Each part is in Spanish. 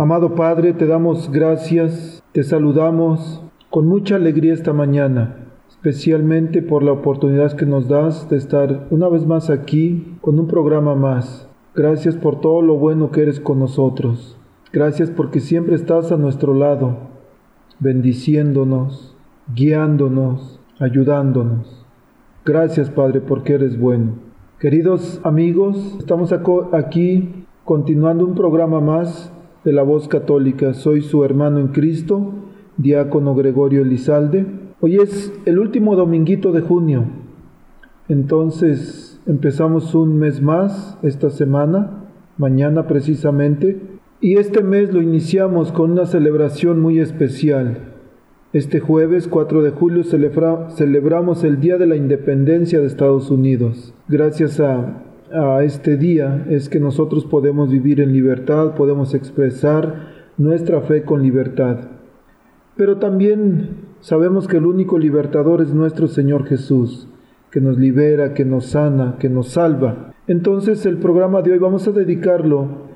Amado Padre, te damos gracias, te saludamos con mucha alegría esta mañana, especialmente por la oportunidad que nos das de estar una vez más aquí con un programa más. Gracias por todo lo bueno que eres con nosotros. Gracias porque siempre estás a nuestro lado, bendiciéndonos, guiándonos, ayudándonos. Gracias Padre porque eres bueno. Queridos amigos, estamos aquí continuando un programa más de la voz católica. Soy su hermano en Cristo, diácono Gregorio Elizalde. Hoy es el último dominguito de junio. Entonces empezamos un mes más esta semana, mañana precisamente, y este mes lo iniciamos con una celebración muy especial. Este jueves 4 de julio celebramos el Día de la Independencia de Estados Unidos. Gracias a a este día es que nosotros podemos vivir en libertad, podemos expresar nuestra fe con libertad. Pero también sabemos que el único libertador es nuestro Señor Jesús, que nos libera, que nos sana, que nos salva. Entonces el programa de hoy vamos a dedicarlo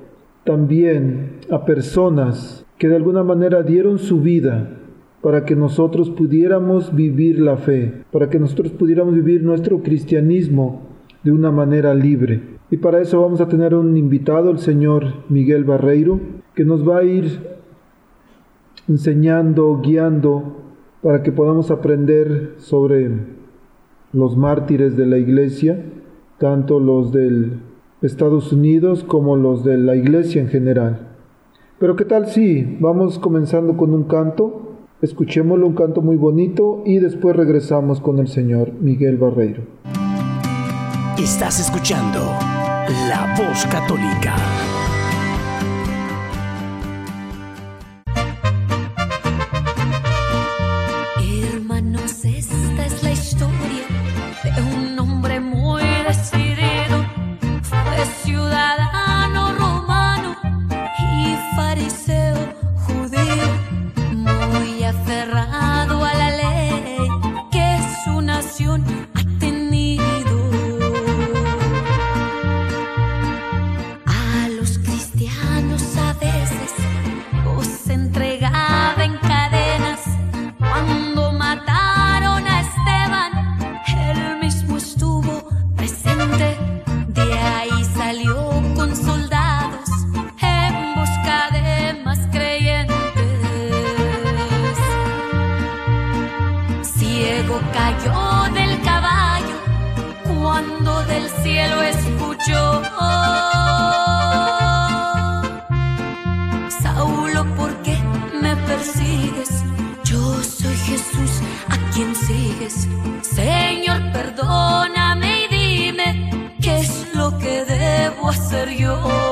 también a personas que de alguna manera dieron su vida para que nosotros pudiéramos vivir la fe, para que nosotros pudiéramos vivir nuestro cristianismo de una manera libre. Y para eso vamos a tener un invitado, el señor Miguel Barreiro, que nos va a ir enseñando, guiando, para que podamos aprender sobre los mártires de la iglesia, tanto los de Estados Unidos como los de la iglesia en general. Pero qué tal si vamos comenzando con un canto, escuchémoslo, un canto muy bonito y después regresamos con el señor Miguel Barreiro. Estás escuchando La Voz Católica. Estando en Roma encerrado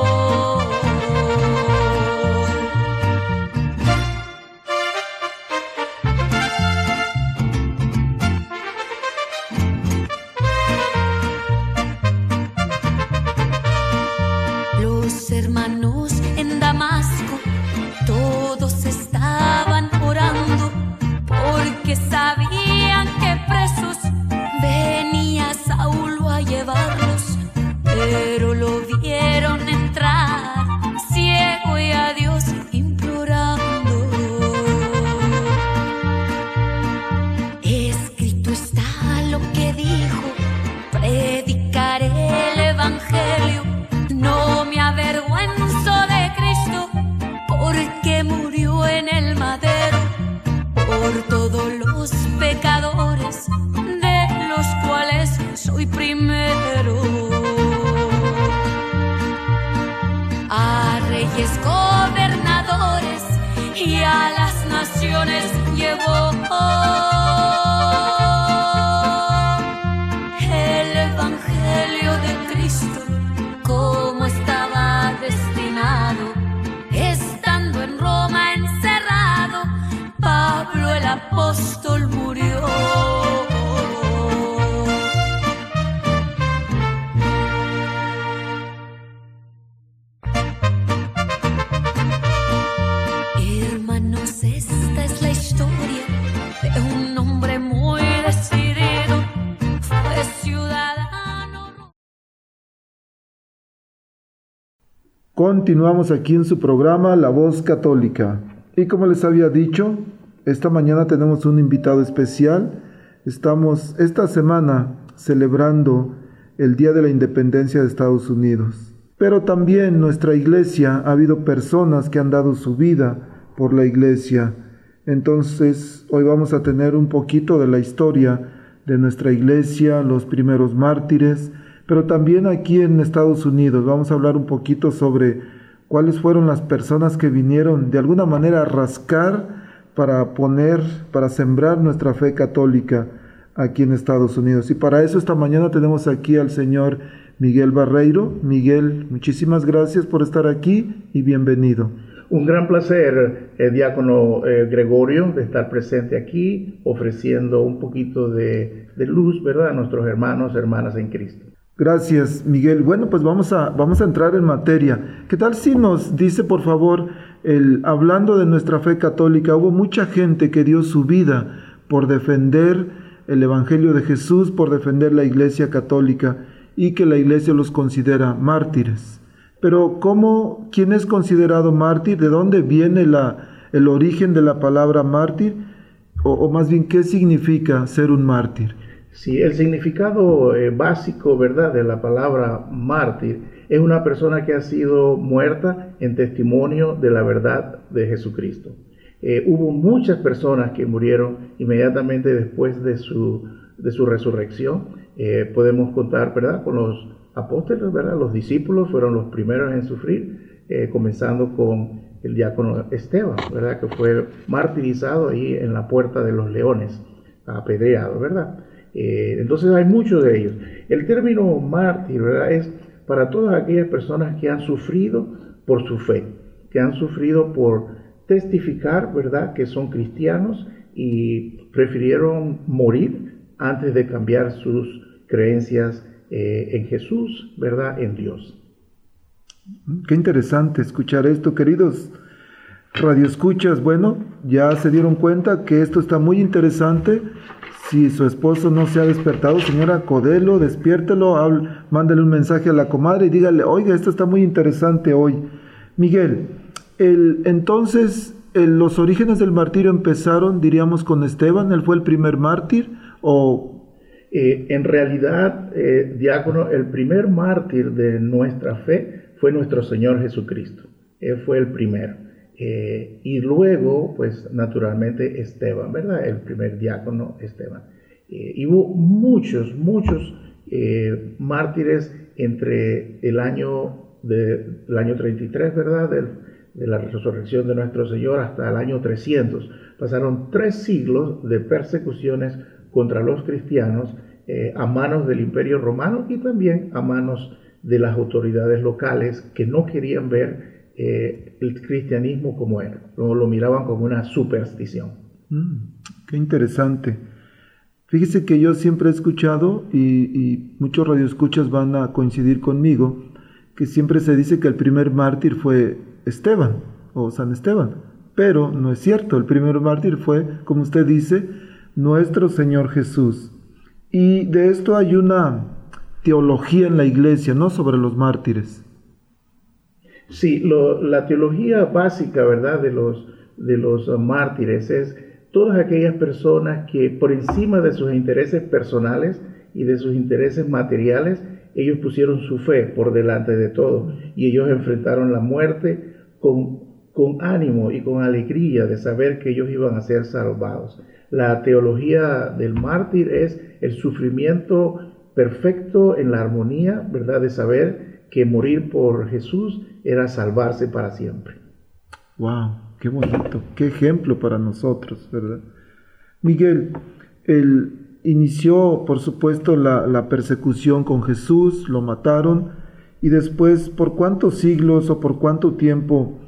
Continuamos aquí en su programa La Voz Católica. Y como les había dicho, esta mañana tenemos un invitado especial. Estamos esta semana celebrando el Día de la Independencia de Estados Unidos. Pero también nuestra iglesia ha habido personas que han dado su vida por la iglesia. Entonces, hoy vamos a tener un poquito de la historia de nuestra iglesia, los primeros mártires, pero también aquí en Estados Unidos vamos a hablar un poquito sobre cuáles fueron las personas que vinieron de alguna manera a rascar para poner, para sembrar nuestra fe católica aquí en Estados Unidos. Y para eso esta mañana tenemos aquí al señor Miguel Barreiro. Miguel, muchísimas gracias por estar aquí y bienvenido. Un gran placer, eh, diácono eh, Gregorio, de estar presente aquí, ofreciendo un poquito de, de luz, ¿verdad?, a nuestros hermanos, hermanas en Cristo. Gracias, Miguel. Bueno, pues vamos a, vamos a entrar en materia. ¿Qué tal si nos dice, por favor, el, hablando de nuestra fe católica, hubo mucha gente que dio su vida por defender el Evangelio de Jesús, por defender la Iglesia católica y que la Iglesia los considera mártires. Pero ¿cómo, quién es considerado mártir? ¿De dónde viene la, el origen de la palabra mártir? O, o más bien, ¿qué significa ser un mártir? Sí, el significado eh, básico, ¿verdad?, de la palabra mártir es una persona que ha sido muerta en testimonio de la verdad de Jesucristo. Eh, hubo muchas personas que murieron inmediatamente después de su, de su resurrección. Eh, podemos contar, ¿verdad?, con los apóstoles, ¿verdad? Los discípulos fueron los primeros en sufrir, comenzando con el diácono Esteban, ¿verdad?, que fue martirizado ahí en la puerta de los leones, apedreado, ¿verdad? Eh, entonces hay muchos de ellos. El término mártir es para todas aquellas personas que han sufrido por su fe, que han sufrido por testificar ¿verdad? que son cristianos y prefirieron morir antes de cambiar sus creencias eh, en Jesús, ¿verdad? En Dios. Qué interesante escuchar esto, queridos radioescuchas. Bueno, ya se dieron cuenta que esto está muy interesante si su esposo no se ha despertado, señora Codelo, despiértelo, mándale un mensaje a la comadre y dígale, oiga, esto está muy interesante hoy. Miguel, el, entonces los orígenes del martirio empezaron, diríamos, con Esteban, él fue el primer mártir, o... Eh, en realidad, eh, diácono, el primer mártir de nuestra fe fue nuestro Señor Jesucristo. Él fue el primero. Eh, y luego, pues naturalmente Esteban, ¿verdad? El primer diácono Esteban. Eh, hubo muchos, muchos eh, mártires entre el año, de, el año 33, ¿verdad? de la resurrección de nuestro Señor hasta el año 300. Pasaron tres siglos de persecuciones contra los cristianos a manos del imperio romano y también a manos de las autoridades locales que no querían ver eh, el cristianismo como era, lo, miraban como una superstición. Mm, qué interesante. Fíjese que yo siempre he escuchado, y, muchos radioescuchas van a coincidir conmigo, que siempre se dice que el primer mártir fue Esteban o San Esteban, pero no es cierto, el primer mártir fue, como usted dice, nuestro Señor Jesús. Y de esto hay una teología en la iglesia, ¿no? Sobre los mártires. Sí, la teología básica, ¿verdad?, de los, de los mártires es todas aquellas personas que por encima de sus intereses personales y de sus intereses materiales, ellos pusieron su fe por delante de todo y ellos enfrentaron la muerte con, con ánimo y con alegría de saber que ellos iban a ser salvados. La teología del mártir es el sufrimiento perfecto en la armonía, ¿verdad?, de saber que morir por Jesús era salvarse para siempre. ¡Wow! ¡Qué bonito! ¡Qué ejemplo para nosotros, ¿verdad? Miguel, él inició, por supuesto, la, la persecución con Jesús, lo mataron, y después, ¿por cuántos siglos o por cuánto tiempo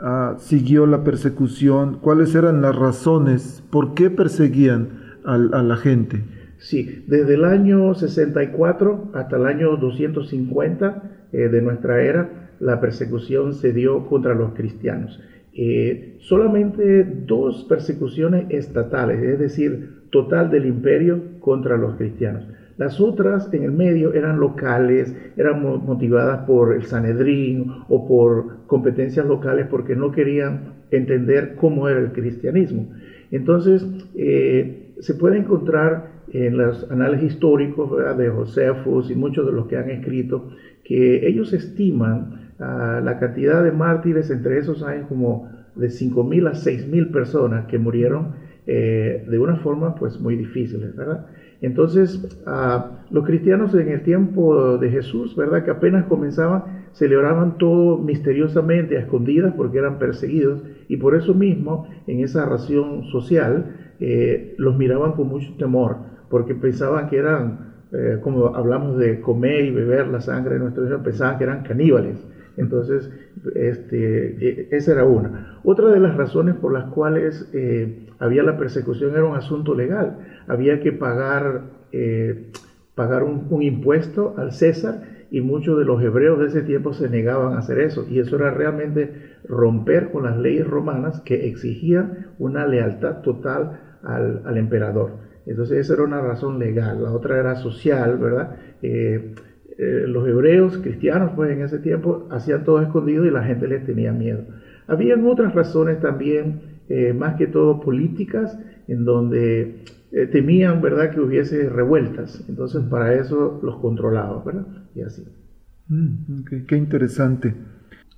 ah, siguió la persecución? ¿Cuáles eran las razones? ¿Por qué perseguían a, a la gente? Sí, desde el año 64 hasta el año 250 eh, de nuestra era, la persecución se dio contra los cristianos. Eh, solamente dos persecuciones estatales, es decir, total del imperio contra los cristianos. Las otras en el medio eran locales, eran motivadas por el Sanedrín o por competencias locales porque no querían entender cómo era el cristianismo. Entonces, eh, se puede encontrar en los anales históricos de Josefus y muchos de los que han escrito que ellos estiman ah, la cantidad de mártires entre esos años como de 5.000 a 6.000 personas que murieron eh, de una forma pues muy difícil, ¿verdad? Entonces, ah, los cristianos en el tiempo de Jesús, ¿verdad? Que apenas comenzaban, celebraban todo misteriosamente, a escondidas, porque eran perseguidos, y por eso mismo, en esa ración social, eh, los miraban con mucho temor, porque pensaban que eran, eh, como hablamos de comer y beber la sangre de nuestro Señor, pensaban que eran caníbales. Entonces, este, e, esa era una. Otra de las razones por las cuales eh, había la persecución era un asunto legal. Había que pagar, eh, pagar un, impuesto al César y muchos de los hebreos de ese tiempo se negaban a hacer eso. Y eso era realmente romper con las leyes romanas que exigían una lealtad total al, al emperador. Entonces esa era una razón legal. La otra era social, ¿verdad? Eh, eh, los hebreos cristianos, pues en ese tiempo hacían todo escondido y la gente les tenía miedo. Habían otras razones también, eh, más que todo políticas, en donde eh, temían, ¿verdad?, que hubiese revueltas. Entonces para eso los controlaban, ¿verdad? Y así. Mm, qué interesante.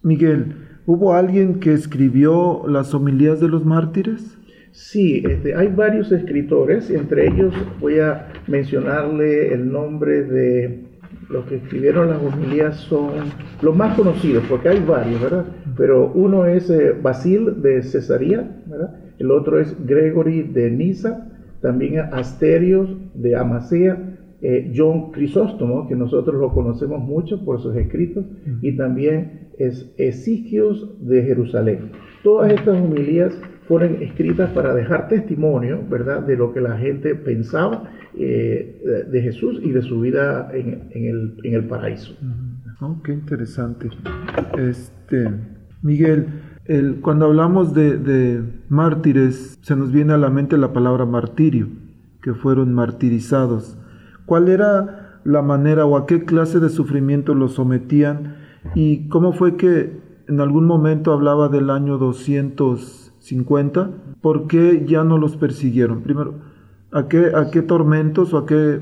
Miguel, ¿hubo alguien que escribió las homilías de los mártires? Sí, este, hay varios escritores, entre ellos voy a mencionarle el nombre de los que escribieron las homilías son los más conocidos, porque hay varios, ¿verdad? Pero uno es eh, Basil de Cesarea, ¿verdad? El otro es Gregory de Niza, también Asterios de Amasea, eh, John Crisóstomo, que nosotros lo conocemos mucho por sus escritos, y también es Esiquios de Jerusalén. Todas estas homilías fueron escritas para dejar testimonio, ¿verdad?, de lo que la gente pensaba eh, de Jesús y de su vida en, el, paraíso. Oh, qué interesante. Este, Miguel, el, cuando hablamos de, mártires, se nos viene a la mente la palabra martirio, que fueron martirizados. ¿Cuál era la manera o a qué clase de sufrimiento los sometían? ¿Y cómo fue que en algún momento hablaba del año 250? ¿Por qué ya no los persiguieron? Primero, a qué, a qué tormentos o a qué,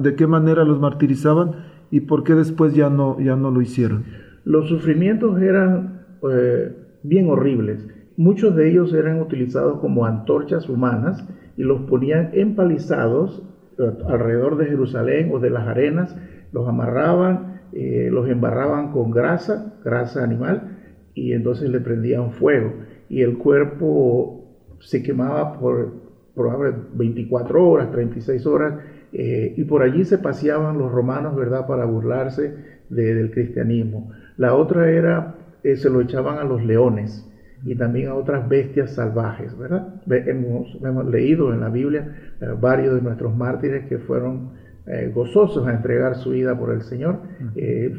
de qué manera los martirizaban y por qué después ya no, ya no lo hicieron. Los sufrimientos eran eh, bien horribles. Muchos de ellos eran utilizados como antorchas humanas y los ponían empalizados eh, alrededor de Jerusalén o de las arenas, los amarraban, eh, los embarraban con grasa, grasa animal, y entonces le prendían fuego y el cuerpo se quemaba por probablemente 24 horas, 36 horas, eh, y por allí se paseaban los romanos, ¿verdad?, para burlarse del cristianismo. La otra era, eh, se lo echaban a los leones y también a otras bestias salvajes, ¿verdad? Hemos, hemos leído en la Biblia eh, varios de nuestros mártires que fueron gozosos a entregar su vida por el Señor,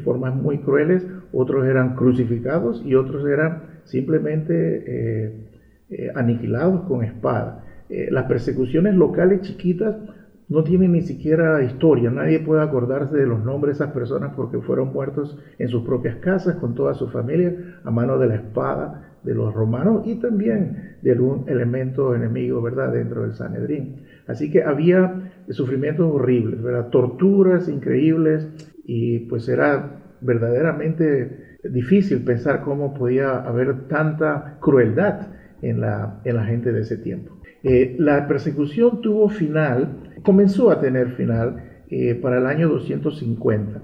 formas muy crueles, otros eran crucificados y otros eran simplemente aniquilados con espada. Eh, las persecuciones locales chiquitas no tienen ni siquiera historia, nadie puede acordarse de los nombres de esas personas porque fueron muertos en sus propias casas con toda su familia a mano de la espada de los romanos y también de algún elemento enemigo, ¿verdad?, dentro del Sanedrín. Así que había sufrimientos horribles, ¿verdad?, torturas increíbles y pues era verdaderamente difícil pensar cómo podía haber tanta crueldad en la, en la gente de ese tiempo. Eh, la persecución tuvo final, comenzó a tener final eh, para el año 250.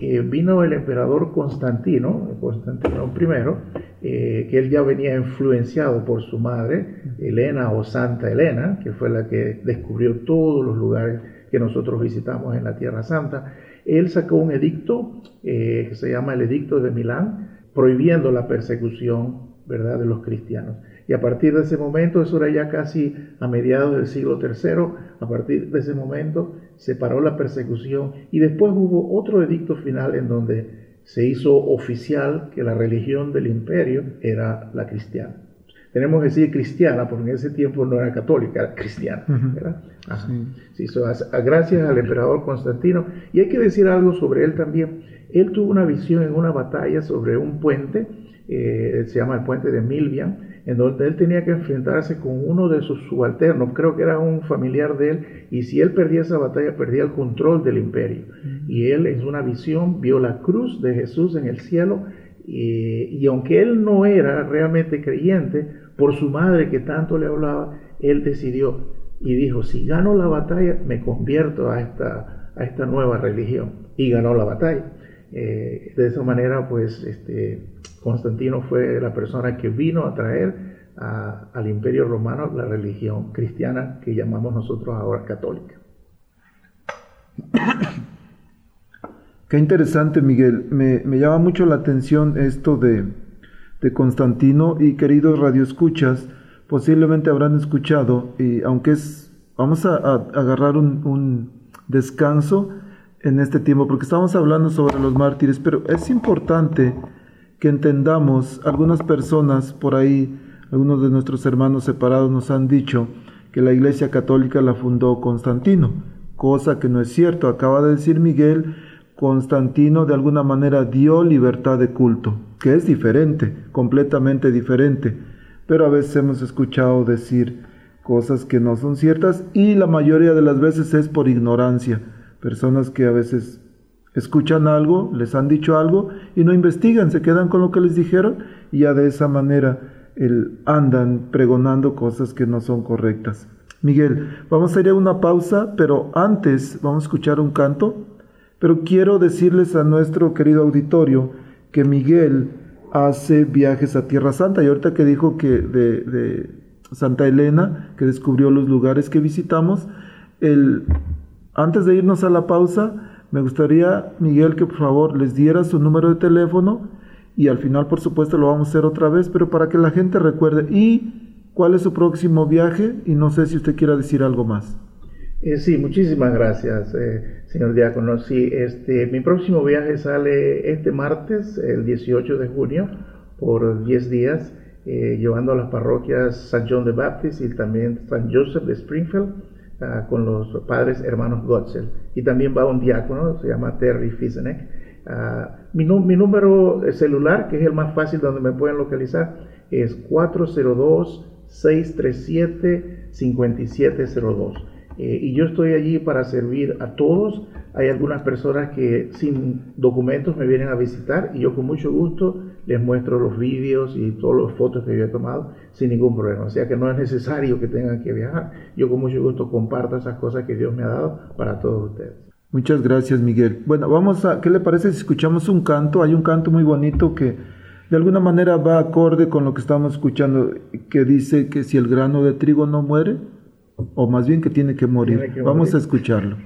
Eh, vino el emperador Constantino, Constantino I, que él ya venía influenciado por su madre, Elena o Santa Elena, que fue la que descubrió todos los lugares que nosotros visitamos en la Tierra Santa. Él sacó un edicto que se llama el Edicto de Milán, prohibiendo la persecución ¿verdad?, de los cristianos. Y a partir de ese momento, eso era ya casi a mediados del siglo III, a partir de ese momento se paró la persecución y después hubo otro edicto final en donde se hizo oficial que la religión del imperio era la cristiana. Tenemos que decir cristiana, porque en ese tiempo no era católica, era cristiana. ¿verdad? Sí. gracias al emperador Constantino. Y hay que decir algo sobre él también. Él tuvo una visión en una batalla sobre un puente, eh, se llama el puente de Milvian, en donde él tenía que enfrentarse con uno de sus subalternos, creo que era un familiar de él, y si él perdía esa batalla, perdía el control del imperio. Y él en una visión vio la cruz de Jesús en el cielo, y, y aunque él no era realmente creyente, por su madre que tanto le hablaba, él decidió y dijo, si gano la batalla, me convierto a esta, a esta nueva religión. Y ganó la batalla. Eh, de esa manera, pues, este, Constantino fue la persona que vino a traer al imperio romano la religión cristiana que llamamos nosotros ahora católica. Qué interesante, Miguel. Me, llama mucho la atención esto de, de Constantino y queridos radioescuchas, posiblemente habrán escuchado, y aunque es, vamos a, agarrar un, un descanso en este tiempo, porque estamos hablando sobre los mártires, pero es importante que entendamos, algunas personas por ahí, algunos de nuestros hermanos separados nos han dicho que la Iglesia Católica la fundó Constantino, cosa que no es cierto. Acaba de decir Miguel, Constantino de alguna manera dio libertad de culto, que es diferente, completamente diferente, pero a veces hemos escuchado decir cosas que no son ciertas y la mayoría de las veces es por ignorancia. Personas que a veces escuchan algo, les han dicho algo y no investigan, se quedan con lo que les dijeron y ya de esa manera el, andan pregonando cosas que no son correctas. Miguel, vamos a ir a una pausa, pero antes vamos a escuchar un canto, pero quiero decirles a nuestro querido auditorio que Miguel hace viajes a Tierra Santa. Y ahorita que dijo que de, Santa Elena, que descubrió los lugares que visitamos, el, antes de irnos a la pausa, me gustaría, Miguel, que por favor les diera su número de teléfono y al final, por supuesto, lo vamos a hacer otra vez, pero para que la gente recuerde. Y cuál es su próximo viaje y no sé si usted quiera decir algo más. Eh, sí, muchísimas gracias, eh, señor Diácono. Sí, este, mi próximo viaje sale este martes, el 18 de junio, por 10 días, eh, llevando a las parroquias San John de Baptist y también San Joseph de Springfield Ah, con los padres hermanos Gotzel. Y también va un diácono, se llama Terry Fizenek. Ah, mi, mi, número celular, que es el más fácil donde me pueden localizar, es 402-637-5702. Eh, y yo estoy allí para servir a todos. Hay algunas personas que sin documentos me vienen a visitar y yo con mucho gusto les muestro los vídeos y todas las fotos que yo he tomado sin ningún problema. O sea que no es necesario que tengan que viajar. Yo con mucho gusto comparto esas cosas que Dios me ha dado para todos ustedes. Muchas gracias, Miguel. Bueno, vamos a, ¿qué le parece si escuchamos un canto? Hay un canto muy bonito que de alguna manera va acorde con lo que estamos escuchando, que dice que si el grano de trigo no muere, o más bien que tiene que morir. vamos a escucharlo.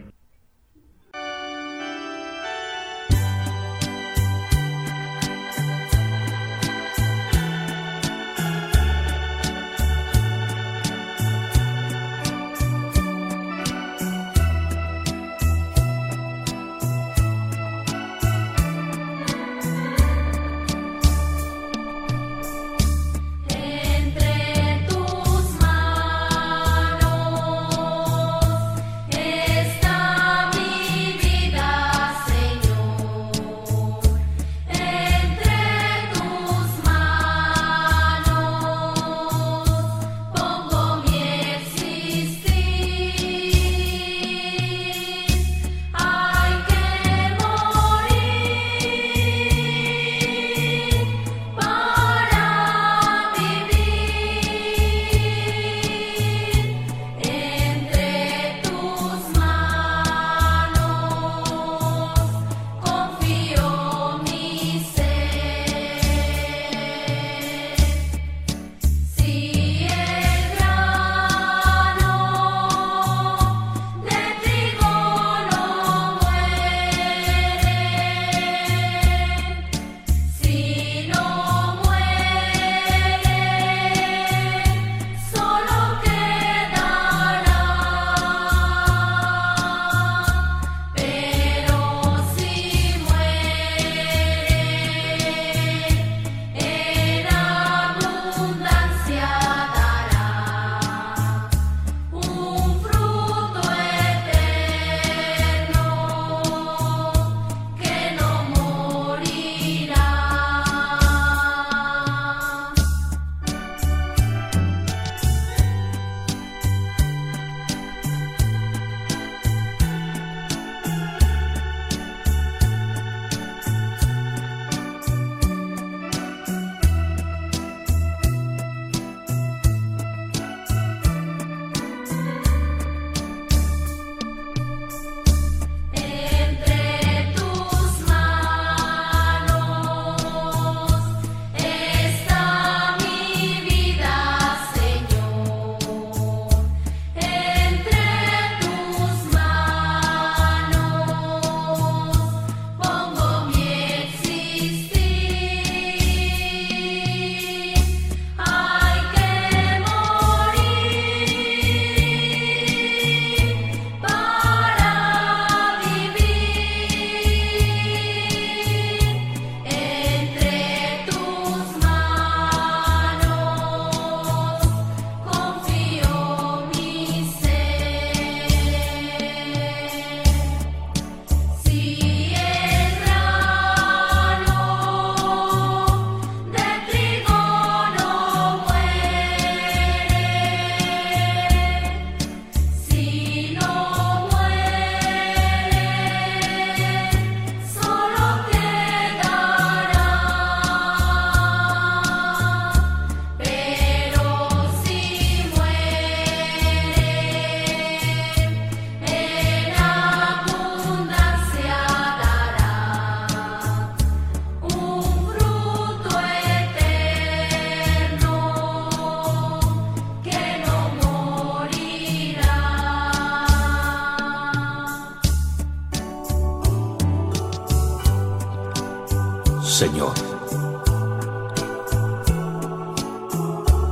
Señor,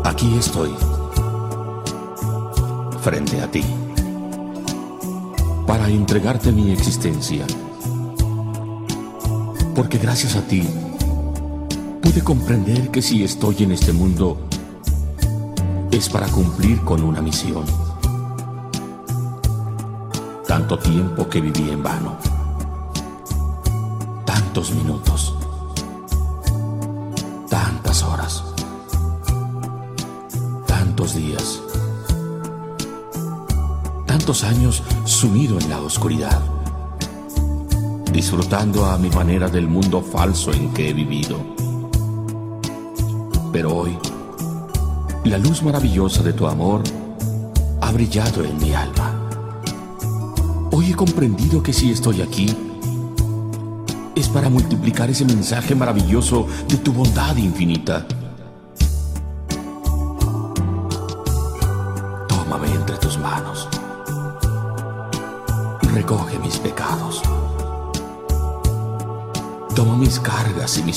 aquí estoy, frente a ti, para entregarte mi existencia, porque gracias a ti pude comprender que si estoy en este mundo es para cumplir con una misión. Tanto tiempo que viví en vano, tantos minutos días, tantos años sumido en la oscuridad, disfrutando a mi manera del mundo falso en que he vivido. Pero hoy, la luz maravillosa de tu amor ha brillado en mi alma. Hoy he comprendido que si estoy aquí, es para multiplicar ese mensaje maravilloso de tu bondad infinita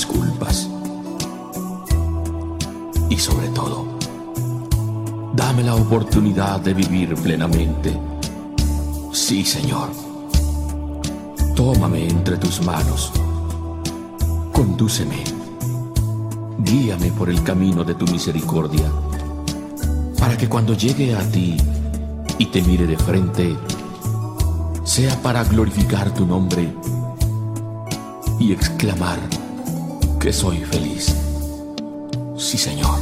cargas y mis culpas. Y sobre todo, dame la oportunidad de vivir plenamente. Sí, Señor. Tómame entre tus manos. Condúceme. Guíame por el camino de tu misericordia, para que cuando llegue a ti y te mire de frente, sea para glorificar tu nombre y exclamar que soy feliz. Sí, Señor,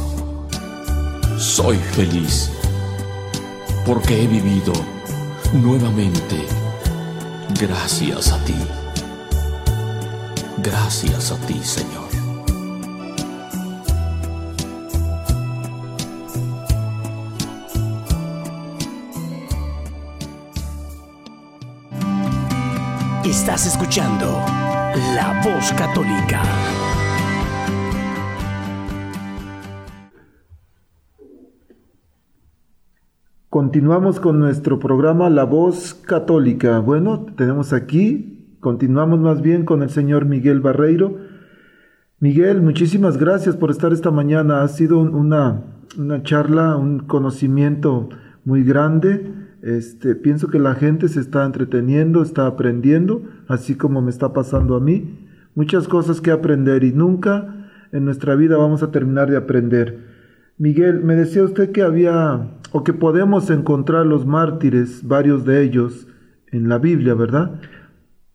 soy feliz porque he vivido nuevamente gracias a ti. Gracias a ti, Señor. Estás escuchando La Voz Católica. Continuamos con nuestro programa La Voz Católica. Bueno, tenemos aquí, continuamos más bien con el señor Miguel Barreiro. Miguel, muchísimas gracias por estar esta mañana. Ha sido una, una charla, un conocimiento muy grande este, pienso que la gente se está entreteniendo, está aprendiendo, así como me está pasando a mí. Muchas cosas que aprender y nunca en nuestra vida vamos a terminar de aprender. Miguel, me decía usted que había o que podemos encontrar los mártires, varios de ellos, en la Biblia, ¿verdad?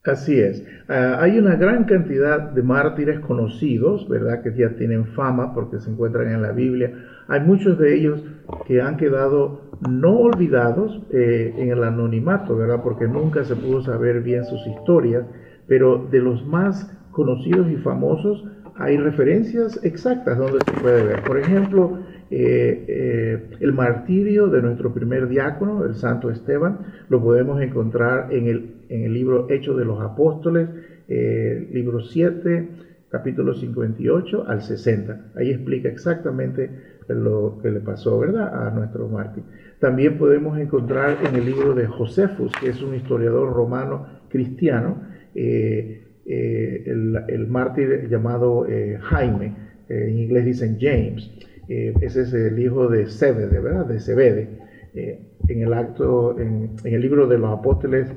Así es. Ah, hay una gran cantidad de mártires conocidos, ¿verdad? Que ya tienen fama porque se encuentran en la Biblia. Hay muchos de ellos que han quedado no olvidados eh, en el anonimato, ¿verdad? Porque nunca se pudo saber bien sus historias, pero de los más conocidos y famosos hay referencias exactas donde se puede ver. Por ejemplo, eh, eh, el martirio de nuestro primer diácono, el santo Esteban, lo podemos encontrar en el, el libro Hechos de los Apóstoles, libro 7, capítulo 58 al 60. Ahí explica exactamente lo que le pasó, ¿verdad?, a nuestro mártir. También podemos encontrar en el libro de Josefus, que es un historiador romano cristiano, eh, eh, el, mártir llamado eh, Jaime, en inglés dicen James, ese es el hijo de Zebede, ¿verdad?, de Zebede. en el acto, en, el libro de los apóstoles,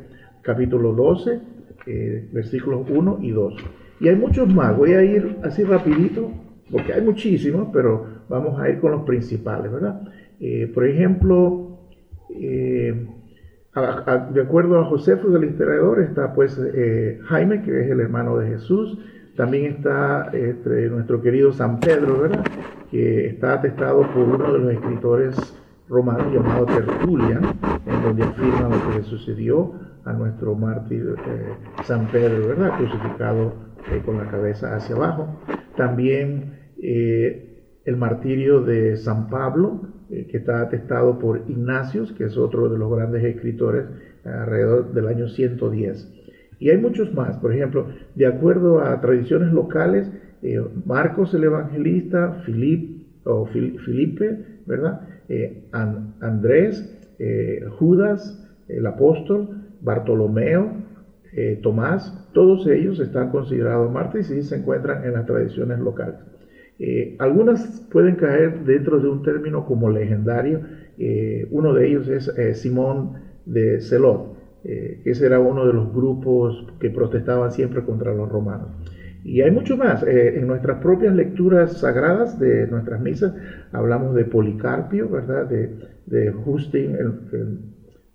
capítulo 12, versículos 1 y 2. Y hay muchos más, voy a ir así rapidito, porque hay muchísimos, pero vamos a ir con los principales, ¿verdad? Eh, por ejemplo, eh, de acuerdo a Josefo del historiador, está pues eh, Jaime, que es el hermano de Jesús, también está nuestro querido San Pedro, ¿verdad? Que está atestado por uno de los escritores romanos llamado Tertulian, en donde afirma lo que le sucedió a nuestro mártir San Pedro, ¿verdad? Crucificado con la cabeza hacia abajo. También el martirio de San Pablo, eh, que está atestado por Ignacios, que es otro de los grandes escritores, alrededor del año 110. Y hay muchos más, por ejemplo, de acuerdo a tradiciones locales, eh, Marcos el Evangelista, Filipe, ¿verdad? Eh, Andrés, Judas, el apóstol, Bartolomeo, eh, Tomás, todos ellos están considerados mártires y se encuentran en las tradiciones locales. Eh, algunas pueden caer dentro de un término como legendario. Eh, uno de ellos es Simón de Celot, que ese era uno de los grupos que protestaban siempre contra los romanos. Y hay mucho más. en nuestras propias lecturas sagradas de nuestras misas hablamos de Policarpio, ¿verdad? De, de Justin, el,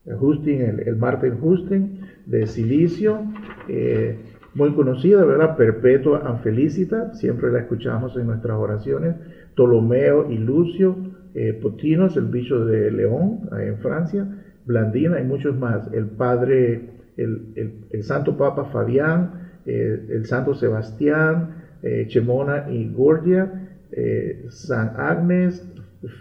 el, Justin, el, el Martin Justin, de Silicio, eh, muy conocida, ¿verdad? Perpetua Anfelicita, siempre la escuchamos en nuestras oraciones. Ptolomeo y Lucio, eh, Potinos, el bicho de León, en Francia, Blandina y muchos más. El padre, el, el, santo papa Fabián, eh, el santo Sebastián, Chemona y Gordia, San Agnes,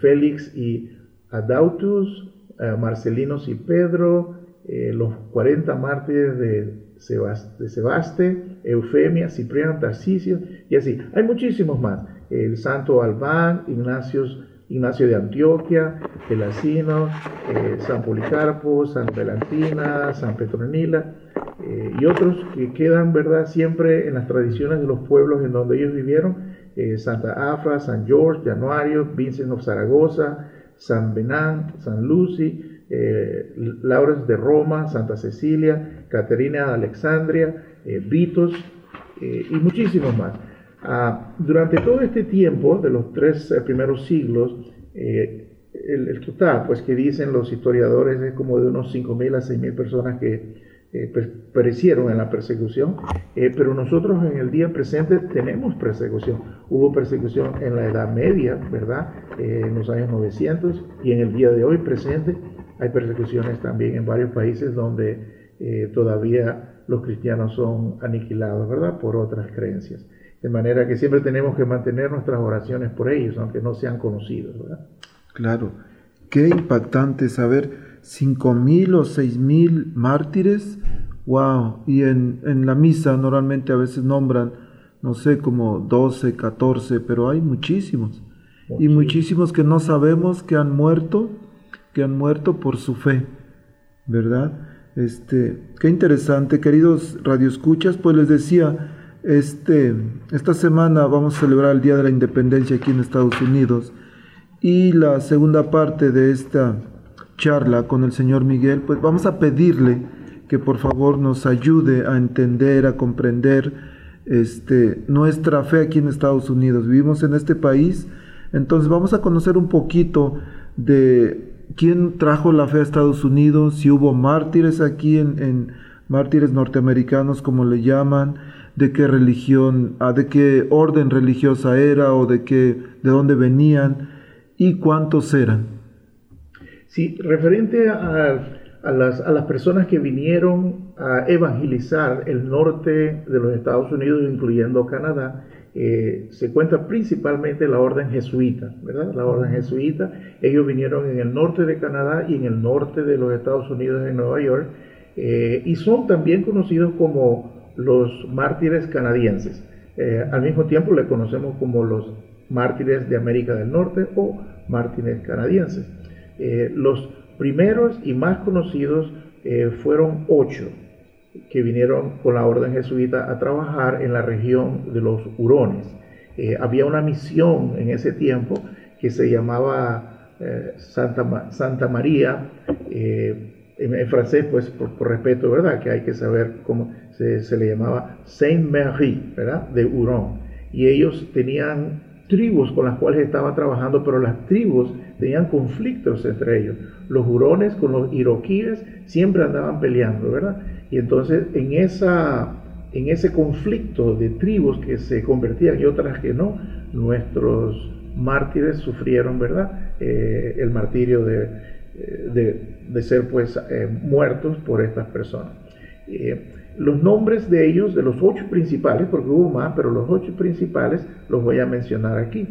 Félix y Adautus, Marcelinos y Pedro, eh, los 40 mártires de, Sebaste, Eufemia, Cipriano, Tarcisio y así. Hay muchísimos más. El santo Albán, Ignacio, Ignacio de Antioquia, Gelasino, eh, San Policarpo, San Valentina, San Petronila eh, y otros que quedan, ¿verdad?, siempre en las tradiciones de los pueblos en donde ellos vivieron. Santa Afra, San George, Januario, Vincent of Zaragoza, San Benan, San Lucy, eh, de Roma, Santa Cecilia, Caterina de Alexandria, eh, Vitos eh, y muchísimos más. Ah, durante todo este tiempo, de los tres eh, primeros siglos, el, total, pues que dicen los historiadores, es como de unos 5.000 a 6.000 personas que perecieron en la persecución, pero nosotros en el día presente tenemos persecución. Hubo persecución en la Edad Media, ¿verdad? en los años 900 y en el día de hoy presente hay persecuciones también en varios países donde eh, todavía los cristianos son aniquilados, ¿verdad? Por otras creencias. De manera que siempre tenemos que mantener nuestras oraciones por ellos, aunque no sean conocidos, ¿verdad? Claro. Qué impactante saber cinco mil o seis mil mártires. ¡Wow! Y en, en la misa normalmente a veces nombran, no sé, como 12, 14, pero hay muchísimos. Y muchísimos que no sabemos que han muerto que han muerto por su fe, ¿verdad? Este, qué interesante, queridos radioescuchas, pues les decía, este, esta semana vamos a celebrar el Día de la Independencia aquí en Estados Unidos y la segunda parte de esta charla con el señor Miguel, pues vamos a pedirle que por favor nos ayude a entender, a comprender este, nuestra fe aquí en Estados Unidos. Vivimos en este país, entonces vamos a conocer un poquito de quién trajo la fe a Estados Unidos, si hubo mártires aquí en, mártires norteamericanos como le llaman, de qué religión, ah, de qué orden religiosa era o de qué, de dónde venían y cuántos eran. Sí, referente a, las, a las personas que vinieron a evangelizar el norte de los Estados Unidos, incluyendo Canadá, eh, se cuenta principalmente la orden jesuita, ¿verdad? La orden jesuita, ellos vinieron en el norte de Canadá y en el norte de los Estados Unidos, en Nueva York, eh, y son también conocidos como los mártires canadienses. Eh, al mismo tiempo le conocemos como los mártires de América del Norte o mártires canadienses. los primeros y más conocidos fueron ocho, que vinieron con la orden jesuita a trabajar en la región de los Hurones. Eh, había una misión en ese tiempo que se llamaba eh, Santa, María, eh, en, francés, pues por, respeto, ¿verdad? Que hay que saber cómo se, le llamaba Saint-Marie, ¿verdad? De Huron. Y ellos tenían tribus con las cuales estaban trabajando, pero las tribus tenían conflictos entre ellos. Los hurones con los iroquíes siempre andaban peleando, ¿verdad? Y entonces en, esa, en ese conflicto de tribus que se convertían y otras que no, nuestros mártires sufrieron, ¿verdad? Eh, el martirio de, eh, de, ser pues eh, muertos por estas personas. Los nombres de ellos, de los ocho principales, porque hubo más, pero los ocho principales los voy a mencionar aquí.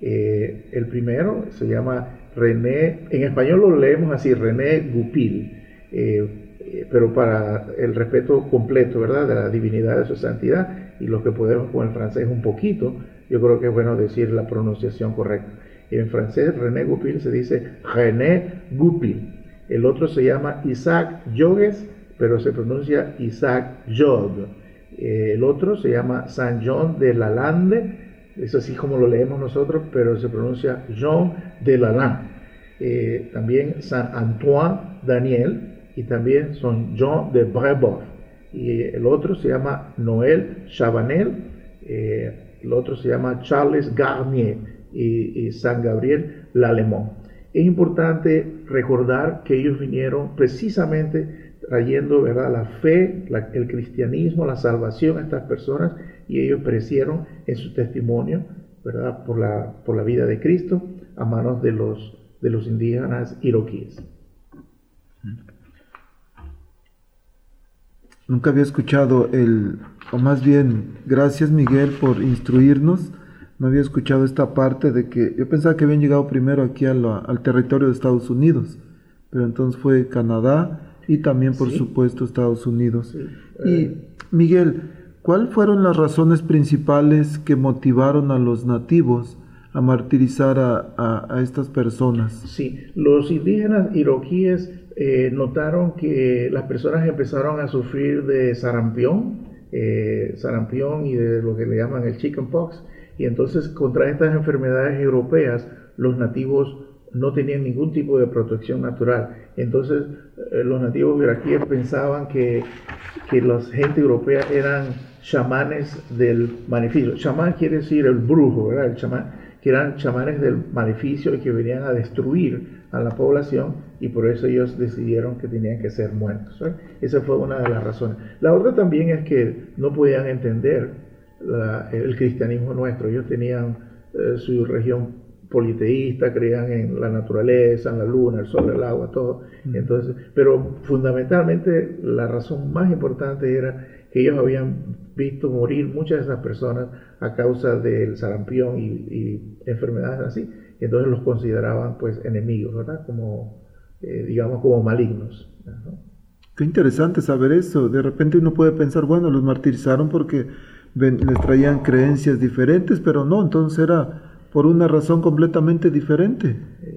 el primero se llama René, en español lo leemos así, René Goupil. Eh, pero para el respeto completo, ¿verdad?, de la divinidad de su santidad y lo que podemos con el francés un poquito, yo creo que es bueno decir la pronunciación correcta. En francés, René Goupil se dice René Goupil. El otro se llama Isaac Jogues pero se pronuncia Isaac Job. Eh, el otro se llama San John de Lalande, es así como lo leemos nosotros, pero se pronuncia Jean de Lalande. Eh, también San Antoine Daniel y también son Jean de Brebeuf. Y el otro se llama Noël Chabanel, eh, el otro se llama Charles Garnier y, y San Gabriel Lalemont. Es importante recordar que ellos vinieron precisamente trayendo ¿verdad? la fe, el cristianismo, la salvación a estas personas y ellos perecieron en su testimonio ¿verdad? Por, la, por la vida de Cristo a manos de los, de los indígenas iroquíes. Nunca había escuchado el, o más bien, gracias Miguel por instruirnos. No había escuchado esta parte de que yo pensaba que habían llegado primero aquí a al territorio de Estados Unidos, pero entonces fue Canadá y también, por Sí. supuesto, Estados Unidos. Sí. Y Miguel, ¿cuáles fueron las razones principales que motivaron a los nativos a martirizar a, a- a estas personas? Sí, los indígenas iroquíes eh, notaron que las personas empezaron a sufrir de sarampión, eh, sarampión y de lo que le llaman el chickenpox, y entonces contra estas enfermedades europeas los nativos no tenían ningún tipo de protección natural. Entonces eh, los nativos iraquíes pensaban que, que la gente eran chamanes del maleficio. Chamán quiere decir el brujo, ¿verdad? El chamán, que eran chamanes del maleficio y que venían a destruir a la población y por eso ellos decidieron que tenían que ser muertos. Esa fue una de las razones. La otra también es que no podían entender el cristianismo nuestro. Ellos tenían eh, su región politeísta, creían en la naturaleza, en la luna, el sol, el agua, todo. Entonces, pero fundamentalmente la razón más importante era que ellos habían visto morir muchas de esas personas a causa del sarampión y, y enfermedades así. Y entonces los consideraban pues enemigos, ¿verdad? Como, eh, digamos, como malignos. ¿no? Qué interesante saber eso. De repente uno puede pensar, bueno, los martirizaron porque les traían creencias diferentes, pero no, entonces era por una razón completamente diferente.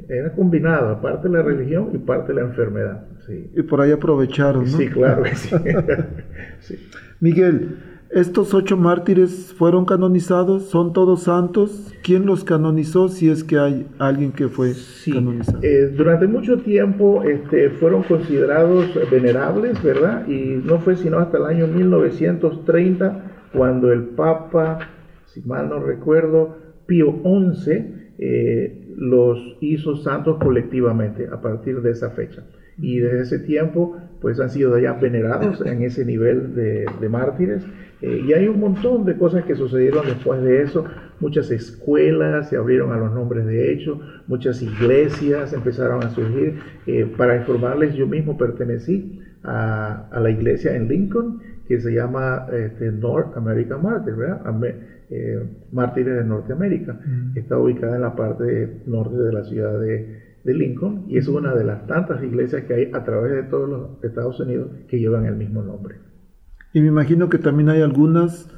Era combinado, aparte de la religión y parte de la enfermedad. Sí, Y por ahí aprovecharon, ¿no? sí claro que sí. Sí. Miguel, ¿estos ocho mártires fueron canonizados? ¿Son todos santos? ¿Quién los canonizó si es que hay alguien que fue Sí, canonizado? eh, durante mucho tiempo este, fueron considerados venerables, ¿verdad? Y no fue sino hasta el año 1930 cuando el Papa, si mal no recuerdo, Pío XI, eh, los hizo santos colectivamente a partir de esa fecha. Y desde ese tiempo, pues han sido ya venerados en ese nivel de, mártires. Eh, y hay un montón de cosas que sucedieron después de eso. Muchas escuelas se abrieron a los nombres de hecho, muchas iglesias empezaron a surgir. Eh, para informarles, yo mismo pertenecí a, a la iglesia en Lincoln que se llama este, North American Martyrs, ¿verdad? Eh, Mártires de Norteamérica. Está ubicada en la parte norte de la ciudad de, de Lincoln y es una de las tantas iglesias que hay a través de todos los Estados Unidos que llevan el mismo nombre. Y me imagino que también hay algunas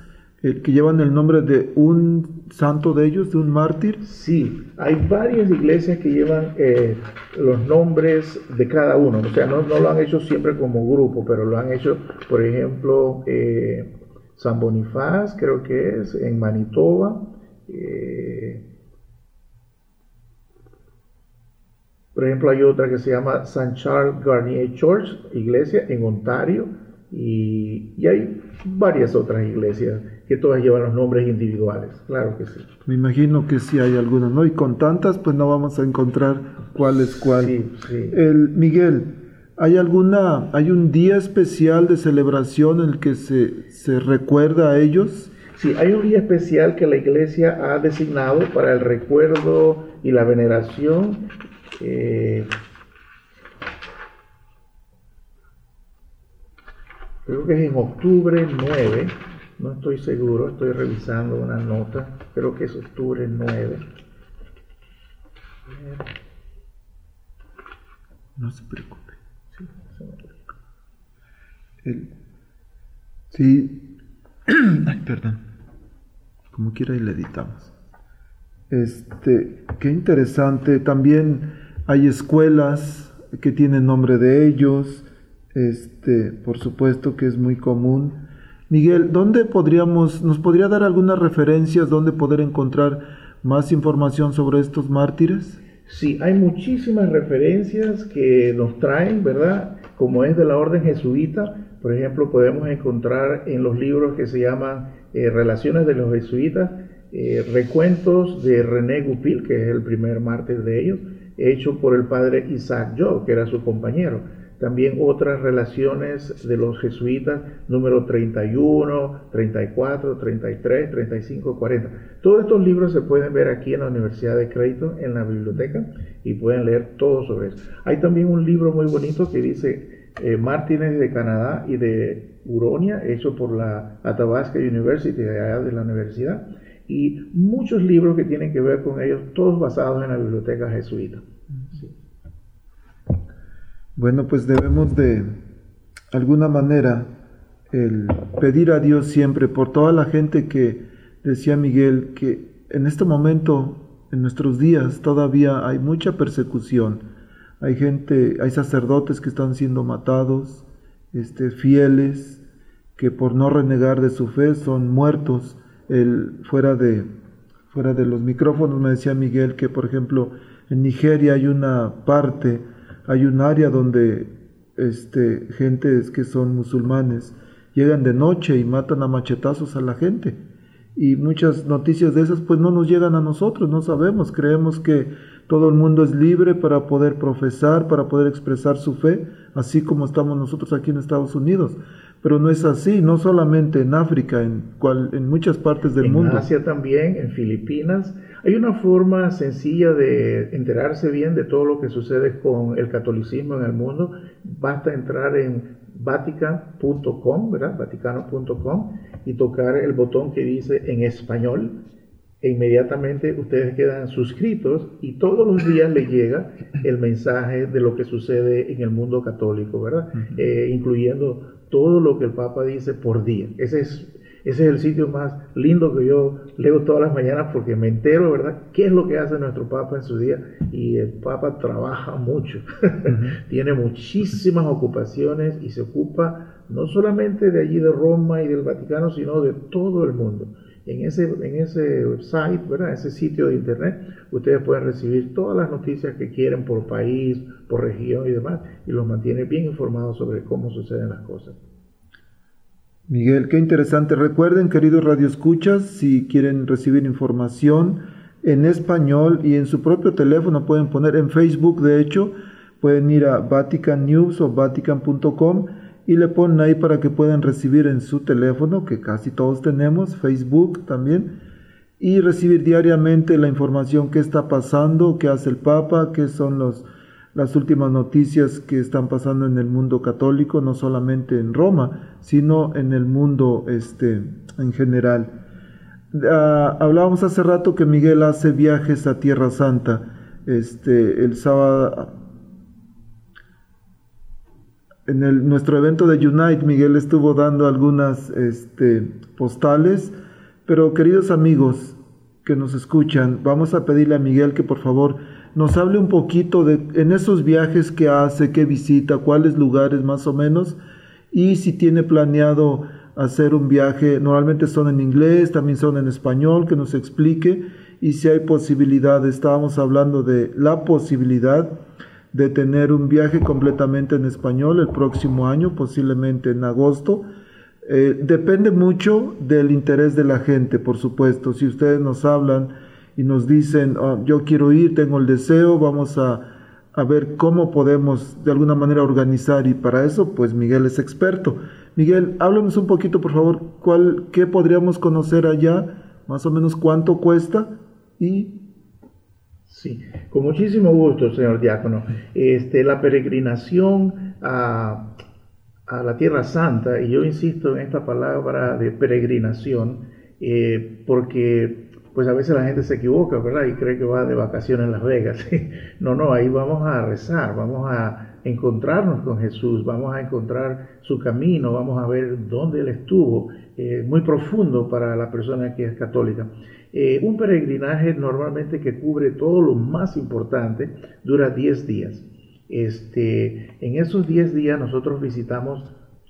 eh, que llevan el nombre de un santo de ellos, de un mártir. Sí, hay varias iglesias que llevan eh, los nombres de cada uno. O sea, no, no lo han hecho siempre como grupo, pero lo han hecho, por ejemplo, eh, San Bonifaz, creo que es, en Manitoba. eh, por ejemplo, hay otra que se llama San Charles Garnier Church, iglesia en Ontario. Y, y hay varias otras iglesias que todas llevan los nombres individuales, claro que sí. Me imagino que sí hay algunas, ¿no? Y con tantas, pues no vamos a encontrar cuál es cuál. Sí, sí. El, Miguel, ¿hay alguna, hay un día especial de celebración en el que se, se recuerda a ellos? Sí, hay un día especial que la iglesia ha designado para el recuerdo y la veneración. eh, creo que es en octubre 9, no estoy seguro, estoy revisando una nota, creo que es octubre 9. No se preocupe. Sí. Ay, perdón. Como quiera y le editamos. Este, qué interesante. También hay escuelas que tienen nombre de ellos. este, por supuesto que es muy común. Miguel, ¿dónde podríamos, nos podría dar algunas referencias donde poder encontrar más información sobre estos mártires? Sí, hay muchísimas referencias que nos traen, ¿verdad? Como es de la orden jesuita, por ejemplo, podemos encontrar en los libros que se llaman eh, Relaciones de los Jesuitas, eh, recuentos de René Goupil, que es el primer mártir de ellos, hecho por el padre Isaac Job, que era su compañero. También otras relaciones de los jesuitas, número 31, 34, 33, 35, 40. Todos estos libros se pueden ver aquí en la Universidad de Creighton, en la biblioteca, y pueden leer todo sobre eso. Hay también un libro muy bonito que dice eh, Mártires de Canadá y de Uronia, hecho por la Athabasca University, de la universidad, y muchos libros que tienen que ver con ellos, todos basados en la biblioteca jesuita. Bueno, pues debemos de alguna manera el pedir a Dios siempre por toda la gente que decía Miguel que en este momento, en nuestros días, todavía hay mucha persecución. Hay gente, hay sacerdotes que están siendo matados, este, fieles, que por no renegar de su fe son muertos. El, fuera, de, fuera de los micrófonos me decía Miguel que, por ejemplo, en Nigeria hay una parte hay un área donde este, gentes que son musulmanes llegan de noche y matan a machetazos a la gente. Y muchas noticias de esas pues no nos llegan a nosotros, no sabemos, creemos que todo el mundo es libre para poder profesar, para poder expresar su fe, así como estamos nosotros aquí en Estados Unidos. Pero no es así, no solamente en África, en, cual, en muchas partes del mundo. En Asia también, en Filipinas, hay una forma sencilla de enterarse bien de todo lo que sucede con el catolicismo en el mundo. Basta entrar en vatican.com, ¿verdad? Vaticano.com y tocar el botón que dice en español. E inmediatamente ustedes quedan suscritos y todos los días les llega el mensaje de lo que sucede en el mundo católico, ¿verdad? Eh, incluyendo todo lo que el Papa dice por día. Ese es ese es el sitio más lindo que yo leo todas las mañanas porque me entero, ¿verdad?, qué es lo que hace nuestro Papa en su día. Y el Papa trabaja mucho, tiene muchísimas ocupaciones y se ocupa no solamente de allí de Roma y del Vaticano, sino de todo el mundo. En ese, en ese site, ¿verdad? ese sitio de internet, ustedes pueden recibir todas las noticias que quieren por país, por región y demás, y los mantiene bien informados sobre cómo suceden las cosas. Miguel, qué interesante. Recuerden, queridos radioescuchas, si quieren recibir información en español y en su propio teléfono pueden poner en Facebook, de hecho, pueden ir a Vatican News o vatican.com y le ponen ahí para que puedan recibir en su teléfono, que casi todos tenemos, Facebook también, y recibir diariamente la información que está pasando, qué hace el Papa, qué son los las últimas noticias que están pasando en el mundo católico, no solamente en Roma, sino en el mundo este, en general. Ah, hablábamos hace rato que Miguel hace viajes a Tierra Santa. Este, el sábado, en el, nuestro evento de Unite, Miguel estuvo dando algunas este, postales, pero queridos amigos que nos escuchan, vamos a pedirle a Miguel que por favor nos hable un poquito de en esos viajes que hace, que visita, cuáles lugares más o menos, y si tiene planeado hacer un viaje, normalmente son en inglés, también son en español, que nos explique, y si hay posibilidad, estábamos hablando de la posibilidad de tener un viaje completamente en español el próximo año, posiblemente en agosto. Eh, depende mucho del interés de la gente, por supuesto. Si ustedes nos hablan, y nos dicen, oh, yo quiero ir, tengo el deseo, vamos a, ver cómo podemos de alguna manera organizar y para eso pues Miguel es experto. Miguel, háblanos un poquito por favor, ¿cuál, ¿qué podríamos conocer allá? Más o menos cuánto cuesta y... Sí, con muchísimo gusto, señor diácono. Este, la peregrinación a, a la Tierra Santa, y yo insisto en esta palabra de peregrinación, eh, porque pues a veces la gente se equivoca, ¿verdad? Y cree que va de vacaciones en Las Vegas. no, no, ahí vamos a rezar, vamos a encontrarnos con Jesús, vamos a encontrar su camino, vamos a ver dónde Él estuvo, eh, muy profundo para la persona que es católica. Eh, un peregrinaje normalmente que cubre todo lo más importante dura 10 días. Este, en esos 10 días nosotros visitamos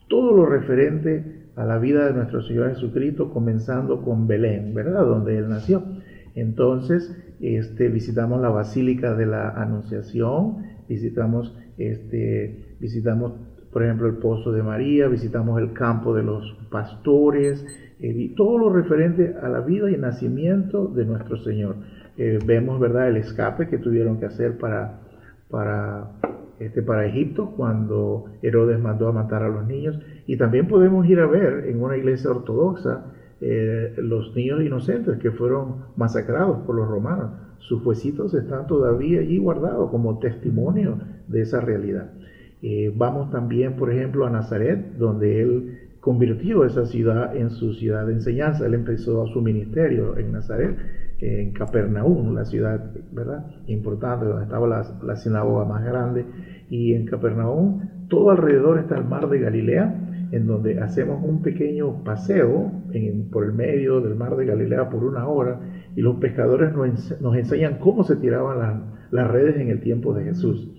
todo lo referente a la vida de nuestro Señor Jesucristo, comenzando con Belén, ¿verdad? Donde Él nació. Entonces, este, visitamos la Basílica de la Anunciación, visitamos, este, visitamos, por ejemplo, el Pozo de María, visitamos el campo de los pastores, todo lo referente a la vida y nacimiento de nuestro Señor. Eh, vemos, ¿verdad?, el escape que tuvieron que hacer para, para, este, para Egipto cuando Herodes mandó a matar a los niños. Y también podemos ir a ver en una iglesia ortodoxa eh, los niños inocentes que fueron masacrados por los romanos. Sus huesitos están todavía allí guardados como testimonio de esa realidad. Eh, vamos también, por ejemplo, a Nazaret, donde él convirtió esa ciudad en su ciudad de enseñanza. Él empezó su ministerio en Nazaret, en Capernaum, la ciudad ¿verdad? importante, donde estaba la, la sinagoga más grande. Y en Capernaum, todo alrededor está el mar de Galilea, en donde hacemos un pequeño paseo por el medio del mar de Galilea por una hora y los pescadores nos, enseñan cómo se tiraban las redes en el tiempo de Jesús.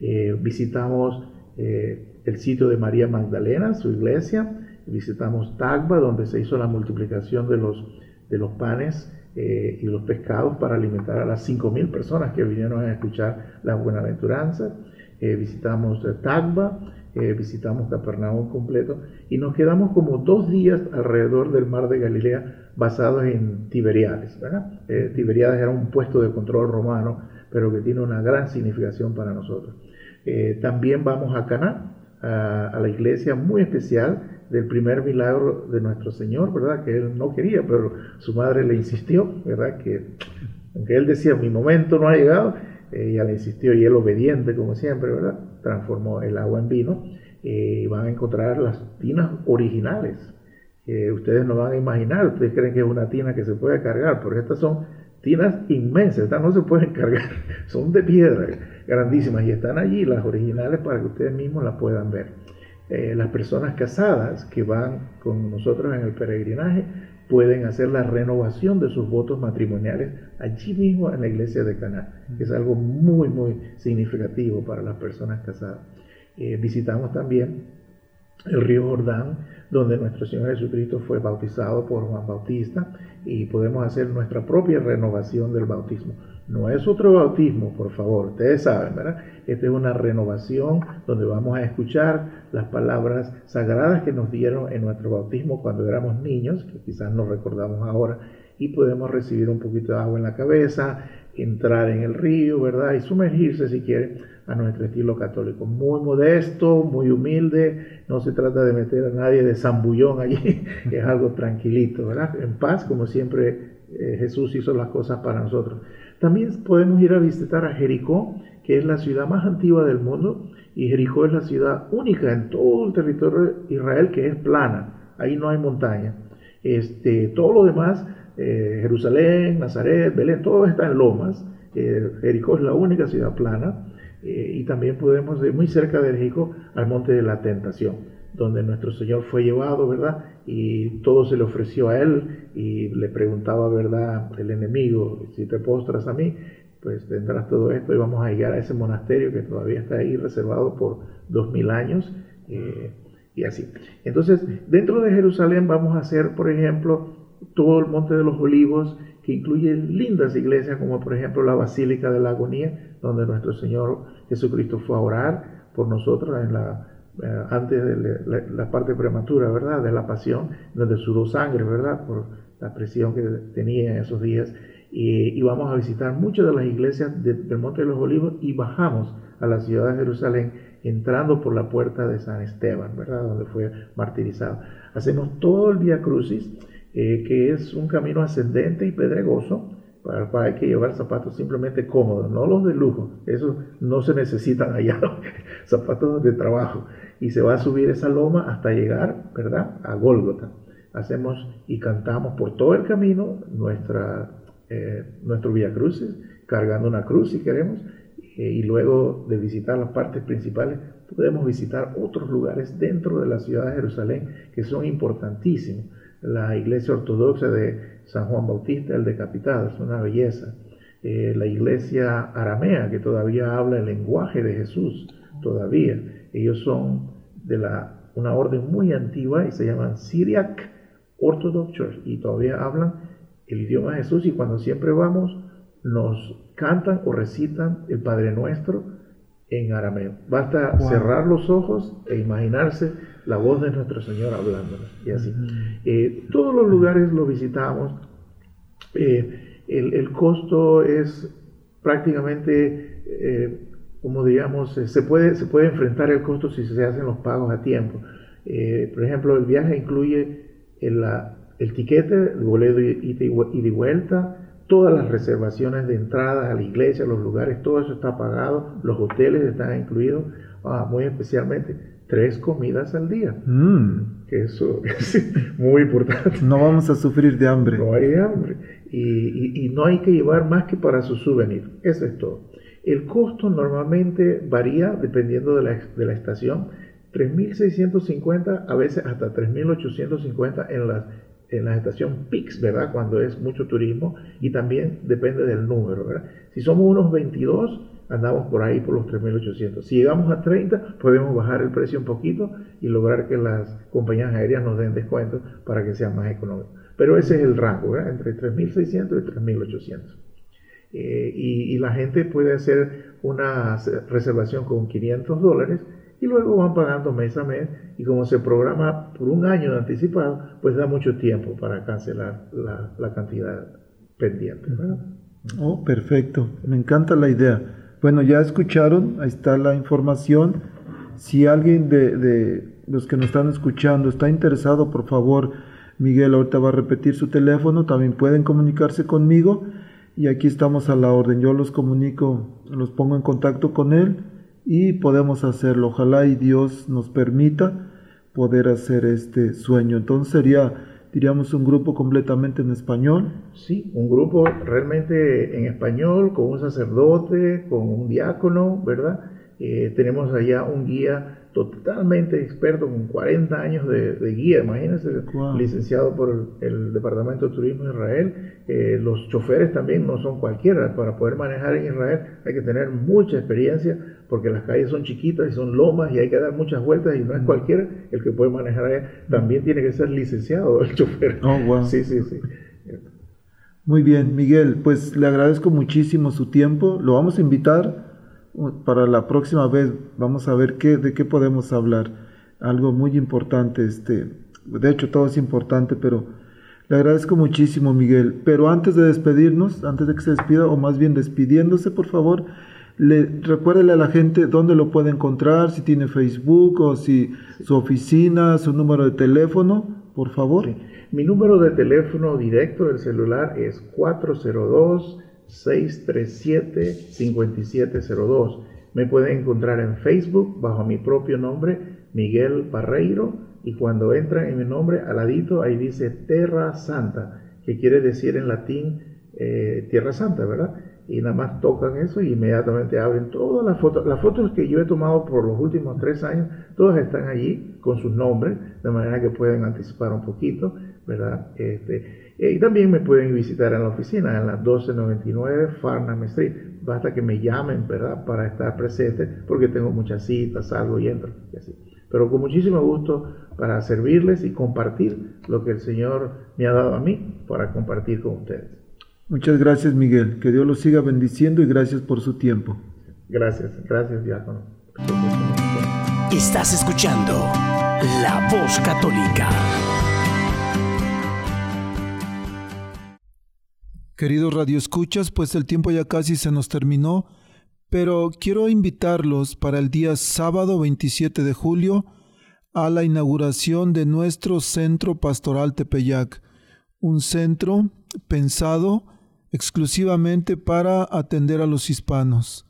Eh, visitamos eh, el sitio de María Magdalena, su iglesia, visitamos Tagba, donde se hizo la multiplicación de los, de los panes eh, y los pescados para alimentar a las 5.000 personas que vinieron a escuchar la buenaventuranza. visitamos Tagba, visitamos Capernaum completo y nos quedamos como dos días alrededor del mar de Galilea basados en Tiberiades. Eh, Tiberiades era un puesto de control romano, pero que tiene una gran significación para nosotros. Eh, también vamos a Caná, a, la iglesia muy especial del primer milagro de nuestro Señor, ¿verdad? Que él no quería, pero su madre le insistió, ¿verdad? Que aunque él decía, mi momento no ha llegado, ella le insistió y él obediente como siempre, ¿verdad? Transformó el agua en vino y eh, van a encontrar las tinas originales. que ustedes no van a imaginar, ustedes creen que es una tina que se puede cargar, pero estas son tinas inmensas, estas no se pueden cargar, son de piedra, grandísimas, y están allí las originales para que ustedes mismos las puedan ver. Eh, las personas casadas que van con nosotros en el peregrinaje pueden hacer la renovación de sus votos matrimoniales allí mismo en la iglesia de Caná, que es algo muy, muy significativo para las personas casadas. Eh, visitamos también el río Jordán, donde nuestro Señor Jesucristo fue bautizado por Juan Bautista y podemos hacer nuestra propia renovación del bautismo. No es otro bautismo, por favor, ustedes saben, ¿verdad? Esta es una renovación donde vamos a escuchar las palabras sagradas que nos dieron en nuestro bautismo cuando éramos niños, que quizás no recordamos ahora, y podemos recibir un poquito de agua en la cabeza, entrar en el río, ¿verdad? Y sumergirse si quieren a nuestro estilo católico. Muy modesto, muy humilde, no se trata de meter a nadie de zambullón allí, es algo tranquilito, ¿verdad? En paz, como siempre eh, Jesús hizo las cosas para nosotros. También podemos ir a visitar a Jericó, que es la ciudad más antigua del mundo, y Jericó es la ciudad única en todo el territorio de Israel que es plana, ahí no hay montaña. Este, todo lo demás, eh, Jerusalén, Nazaret, Belén, todo está en lomas. Eh, Jericó es la única ciudad plana. Eh, y también podemos ir muy cerca de Jericó al monte de la tentación, donde nuestro Señor fue llevado, ¿verdad? Y todo se le ofreció a él y le preguntaba, ¿verdad? El enemigo, si te postras a mí, pues tendrás todo esto y vamos a llegar a ese monasterio que todavía está ahí reservado por dos mil años eh, y así. Entonces, dentro de Jerusalén vamos a hacer, por ejemplo, todo el monte de los olivos que incluye lindas iglesias como por ejemplo la Basílica de la Agonía, donde nuestro Señor Jesucristo fue a orar por nosotros en la, eh, antes de la, parte prematura, ¿verdad? De la pasión, donde sudó sangre, ¿verdad? Por la presión que tenía en esos días. Y, vamos a visitar muchas de las iglesias del Monte de los Olivos y bajamos a la ciudad de Jerusalén entrando por la puerta de San Esteban, ¿verdad? Donde fue martirizado. Hacemos todo el Via Crucis eh, que es un camino ascendente y pedregoso, para cual hay que llevar zapatos simplemente cómodos, no los de lujo, esos no se necesitan allá, zapatos de trabajo. Y se va a subir esa loma hasta llegar, ¿verdad?, a Gólgota. Hacemos y cantamos por todo el camino nuestra, eh, nuestro Via Crucis, cargando una cruz si queremos, eh, y luego de visitar las partes principales, podemos visitar otros lugares dentro de la ciudad de Jerusalén que son importantísimos la iglesia ortodoxa de San Juan Bautista, el decapitado, es una belleza. eh, la iglesia aramea, que todavía habla el lenguaje de Jesús, todavía. Ellos son de la, una orden muy antigua y se llaman Syriac Orthodox Church y todavía hablan el idioma de Jesús y cuando siempre vamos nos cantan o recitan el Padre Nuestro en arameo. Basta cerrar los ojos e imaginarse la voz de nuestro Señor hablándonos y así. Eh, todos los lugares los visitamos. Eh, el, costo es prácticamente, eh, como digamos, se, puede, se puede enfrentar el costo si se hacen los pagos a tiempo. por ejemplo, el viaje incluye el, el tiquete, el boleto y de vuelta, todas las reservaciones de entradas a la iglesia, los lugares, todo eso está pagado, los hoteles están incluidos, ah, muy especialmente tres comidas al día. Mm. Que eso es muy importante. No vamos a sufrir de hambre. No hay hambre. Y, no hay que llevar más que para su souvenir. Eso es todo. El costo normalmente varía dependiendo de la, de la estación. 3.650, a veces hasta 3.850 en las en la estación PIX, ¿verdad? Cuando es mucho turismo y también depende del número, ¿verdad? Si somos unos 22, andamos por ahí por los 3.800. Si llegamos a 30, podemos bajar el precio un poquito y lograr que las compañías aéreas nos den descuentos para que sea más económico. Pero ese es el rango, ¿verdad? Entre 3.600 y 3.800. Eh, y, la gente puede hacer una reservación con 500 dólares y luego van pagando mes a mes y como se programa por un año de anticipado, pues da mucho tiempo para cancelar la, cantidad pendiente. Oh, perfecto, me encanta la idea. Bueno, ya escucharon, ahí está la información. Si alguien de, de los que nos están escuchando está interesado, por favor, Miguel ahorita va a repetir su teléfono, también pueden comunicarse conmigo y aquí estamos a la orden. Yo los comunico, los pongo en contacto con él y podemos hacerlo. Ojalá y Dios nos permita poder hacer este sueño. Entonces sería, diríamos, un grupo completamente en español. Sí, un grupo realmente en español, con un sacerdote, con un diácono, ¿verdad? Eh, tenemos allá un guía totalmente experto con 40 años de, guía, imagínense, licenciado por el, Departamento de Turismo de Israel. Eh, los choferes también no son cualquiera, para poder manejar en Israel hay que tener mucha experiencia porque las calles son chiquitas y son lomas y hay que dar muchas vueltas y no es mm. cualquiera el que puede manejar allá. También tiene que ser licenciado el chofer. Oh, wow. Sí, sí, sí. Muy bien, Miguel, pues le agradezco muchísimo su tiempo. Lo vamos a invitar para la próxima vez vamos a ver qué, de qué podemos hablar. Algo muy importante, este, de hecho todo es importante, pero le agradezco muchísimo Miguel. Pero antes de despedirnos, antes de que se despida, o más bien despidiéndose, por favor, le, recuérdele a la gente dónde lo puede encontrar, si tiene Facebook o si su oficina, su número de teléfono, por favor. Mi número de teléfono directo del celular es 402 637-5702. Me pueden encontrar en Facebook bajo mi propio nombre, Miguel Barreiro, y cuando entran en mi nombre, al ladito, ahí dice Terra Santa, que quiere decir en latín eh, Tierra Santa, ¿verdad? Y nada más tocan eso y inmediatamente abren todas las fotos. Las fotos que yo he tomado por los últimos tres años, todas están allí con sus nombres, de manera que pueden anticipar un poquito, ¿verdad? Este, y también me pueden visitar en la oficina, en la 1299 Farnham Street. Basta que me llamen, ¿verdad? Para estar presente, porque tengo muchas citas, salgo y entro, y así. Pero con muchísimo gusto para servirles y compartir lo que el Señor me ha dado a mí para compartir con ustedes. Muchas gracias, Miguel. Que Dios los siga bendiciendo y gracias por su tiempo. Gracias, gracias, diácono. Estás escuchando La Voz Católica. Queridos radioescuchas, pues el tiempo ya casi se nos terminó, pero quiero invitarlos para el día sábado 27 de julio a la inauguración de nuestro Centro Pastoral Tepeyac, un centro pensado exclusivamente para atender a los hispanos,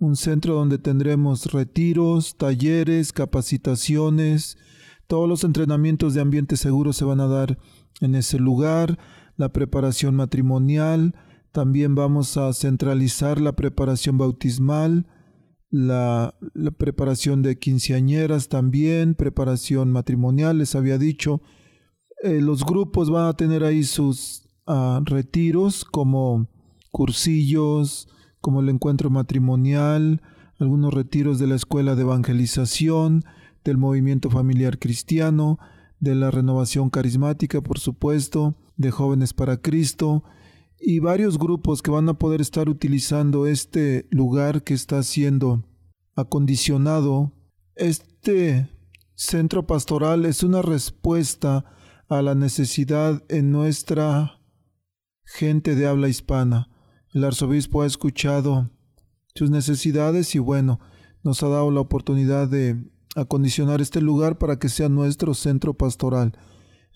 un centro donde tendremos retiros, talleres, capacitaciones, todos los entrenamientos de ambiente seguro se van a dar en ese lugar, la preparación matrimonial, también vamos a centralizar la preparación bautismal, la, preparación de quinceañeras también, preparación matrimonial, les había dicho. Eh, los grupos van a tener ahí sus ah, retiros como cursillos como el encuentro matrimonial, algunos retiros de la escuela de evangelización, del movimiento familiar cristiano, de la renovación carismática, por supuesto, de jóvenes para Cristo, y varios grupos que van a poder estar utilizando este lugar que está siendo acondicionado. Este centro pastoral es una respuesta a la necesidad en nuestra gente de habla hispana. El arzobispo ha escuchado sus necesidades y bueno, nos ha dado la oportunidad de acondicionar este lugar para que sea nuestro centro pastoral.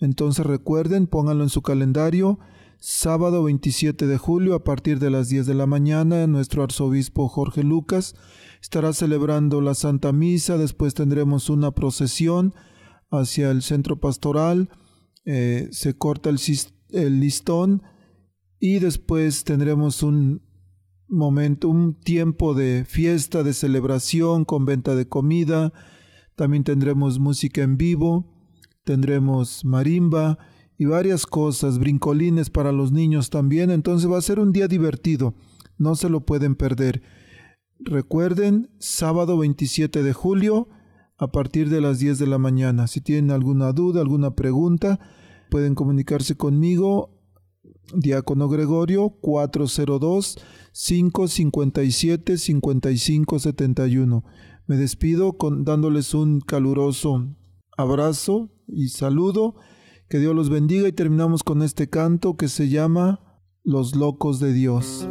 Entonces recuerden, pónganlo en su calendario, sábado 27 de julio a partir de las 10 de la mañana, nuestro arzobispo Jorge Lucas estará celebrando la Santa Misa, después tendremos una procesión hacia el centro pastoral, eh, se corta el, el listón y después tendremos un momento, un tiempo de fiesta, de celebración con venta de comida, también tendremos música en vivo, tendremos marimba y varias cosas, brincolines para los niños también, entonces va a ser un día divertido, no se lo pueden perder. Recuerden, sábado 27 de julio a partir de las 10 de la mañana. Si tienen alguna duda, alguna pregunta, pueden comunicarse conmigo, Diácono Gregorio 402 557 5571. Me despido con, dándoles un caluroso abrazo y saludo. Que Dios los bendiga y terminamos con este canto que se llama Los Locos de Dios.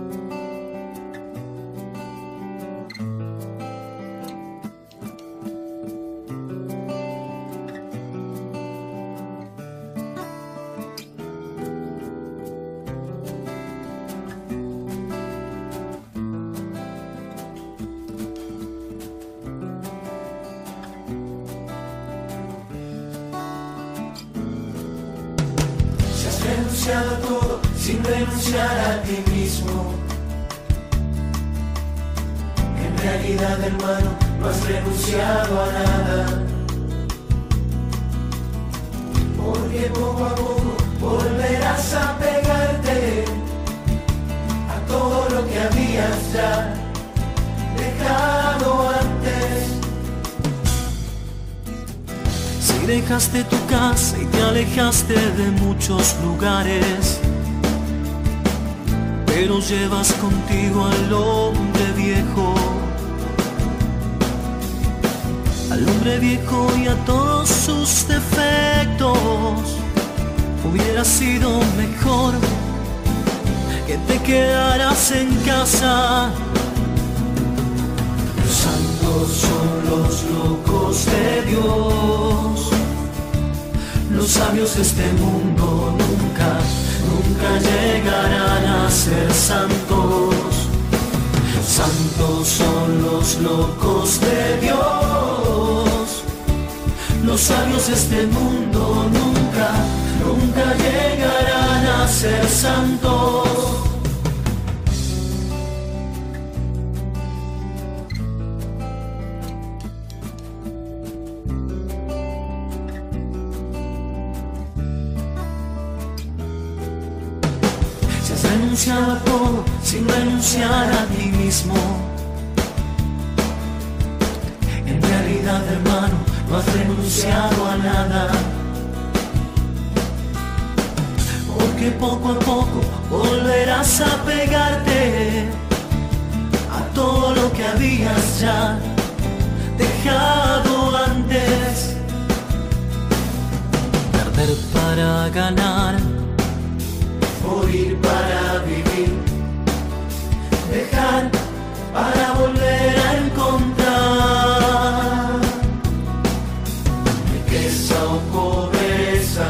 Pero llevas contigo al hombre viejo, al hombre viejo y a todos sus defectos, hubiera sido mejor que te quedaras en casa. Sabios de este mundo nunca, nunca llegarán a ser santos. Santos son los locos de Dios. Los sabios de este mundo nunca, nunca llegarán a ser santos. Renunciado a todo sin renunciar a ti mismo. En realidad, hermano, no has renunciado a nada. Porque poco a poco volverás a pegarte a todo lo que habías ya dejado antes. Perder para ganar morir para vivir, dejar para volver a encontrar. Riqueza o pobreza,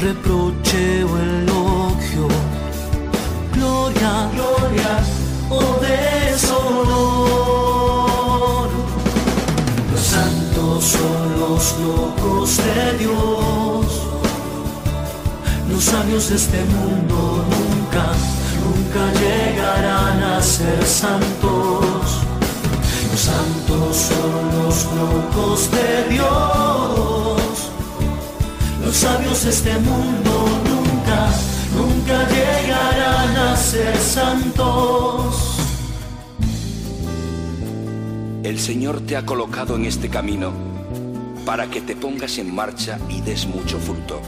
reproche o elogio, gloria, gloria o deshonor. Los santos son los locos de Dios. Los sabios de este mundo nunca, nunca llegarán a ser santos. Los santos son los locos de Dios. Los sabios de este mundo nunca, nunca llegarán a ser santos. El Señor te ha colocado en este camino para que te pongas en marcha y des mucho fruto.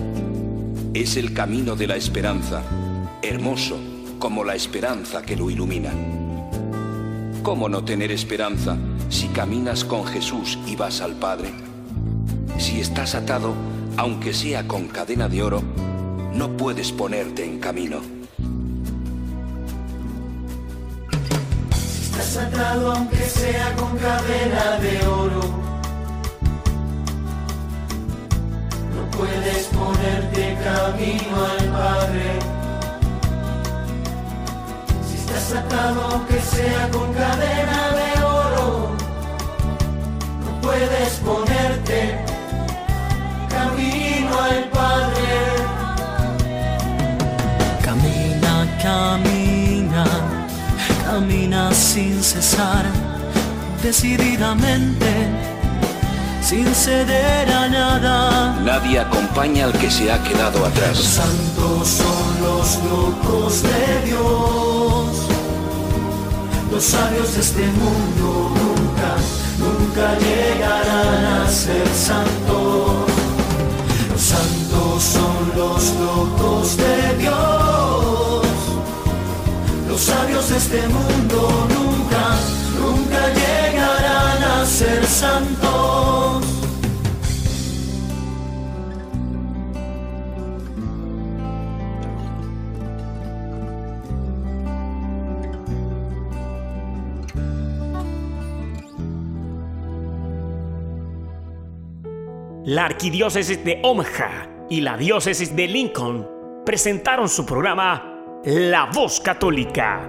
Es el camino de la esperanza, hermoso como la esperanza que lo ilumina. ¿Cómo no tener esperanza si caminas con Jesús y vas al Padre? Si estás atado, aunque sea con cadena de oro, no puedes ponerte en camino. Estás atado aunque sea con cadena de oro, puedes ponerte camino al Padre. Si estás atado aunque sea con cadena de oro, no puedes ponerte camino al Padre. Camina, camina, camina sin cesar, decididamente, sin ceder a nada. Nadie acompaña al que se ha quedado Los atrás. santos son los locos de Dios. Los sabios de este mundo nunca, nunca llegarán a ser santos. Los santos son los locos de Dios. Los sabios de este mundo nunca, La arquidiócesis de Omaha y la diócesis de Lincoln presentaron su programa La Voz Católica,